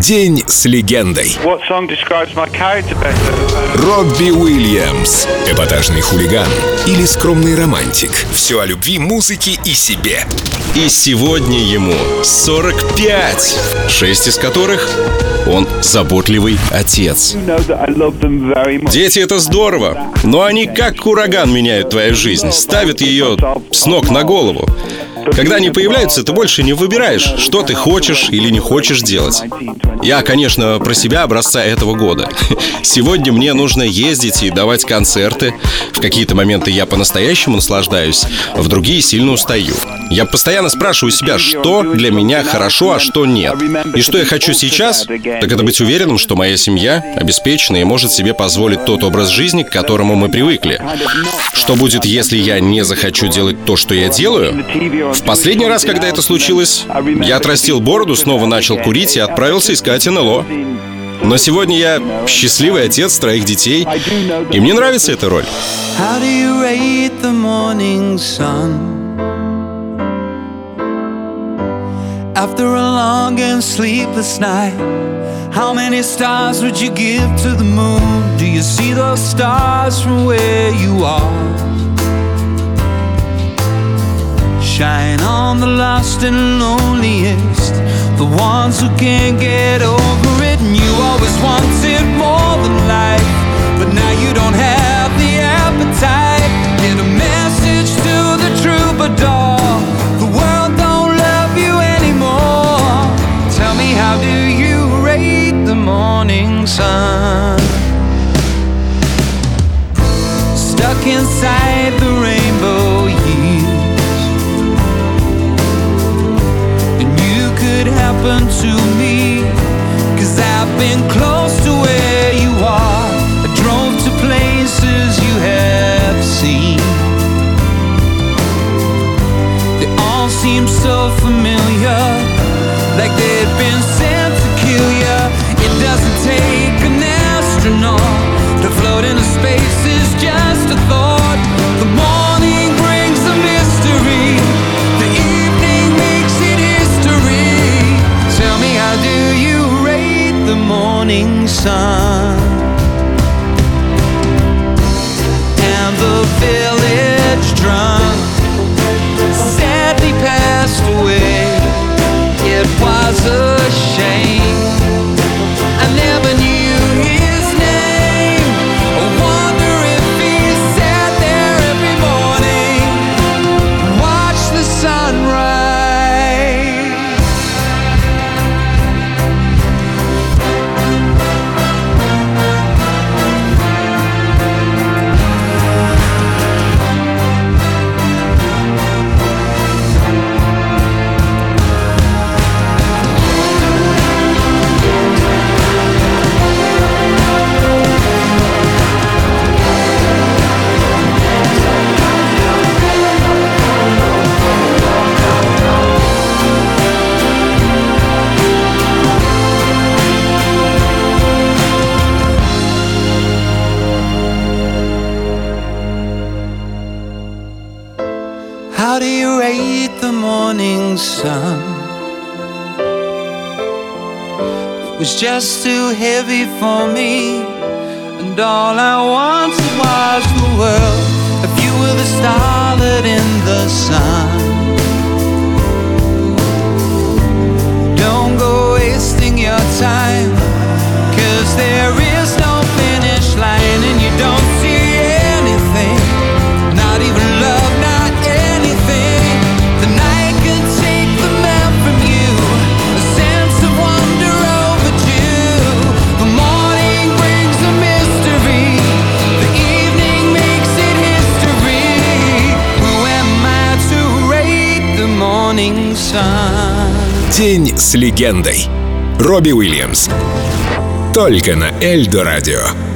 День с легендой. Робби Уильямс. Эпатажный хулиган или скромный романтик. Все о любви, музыке и себе. И сегодня ему 45, шесть из которых он заботливый отец. Дети — это здорово, но они как ураган меняют твою жизнь, ставят ее с ног на голову. Когда они появляются, ты больше не выбираешь, что ты хочешь или не хочешь делать. Я, конечно, про себя образца этого года. Сегодня мне нужно ездить и давать концерты. В какие-то моменты я по-настоящему наслаждаюсь, в другие сильно устаю. Я постоянно спрашиваю себя, что для меня хорошо, а что нет. И что я хочу сейчас, так это быть уверенным, что моя семья обеспечена и может себе позволить тот образ жизни, к которому мы привыкли. Что будет, если я не захочу делать то, что я делаю? В последний раз, когда это случилось, я отрастил бороду, снова начал курить и отправился искать НЛО. Но сегодня я счастливый отец троих детей, и мне нравится эта роль. Shine on the lost and loneliest, the ones who can't get over it. And you always wanted more than life, but now you don't have been sent to kill. It doesn't take an astronaut to float space, is just a thought. The morning brings a mystery, the evening makes it history. Tell me, how do you rate the morning sun? Morning sun? It was just too heavy for me, and all I wanted was the world. If you were the starlet in the sun, День с легендой. Робби Уильямс. Только на Эльдо Радио.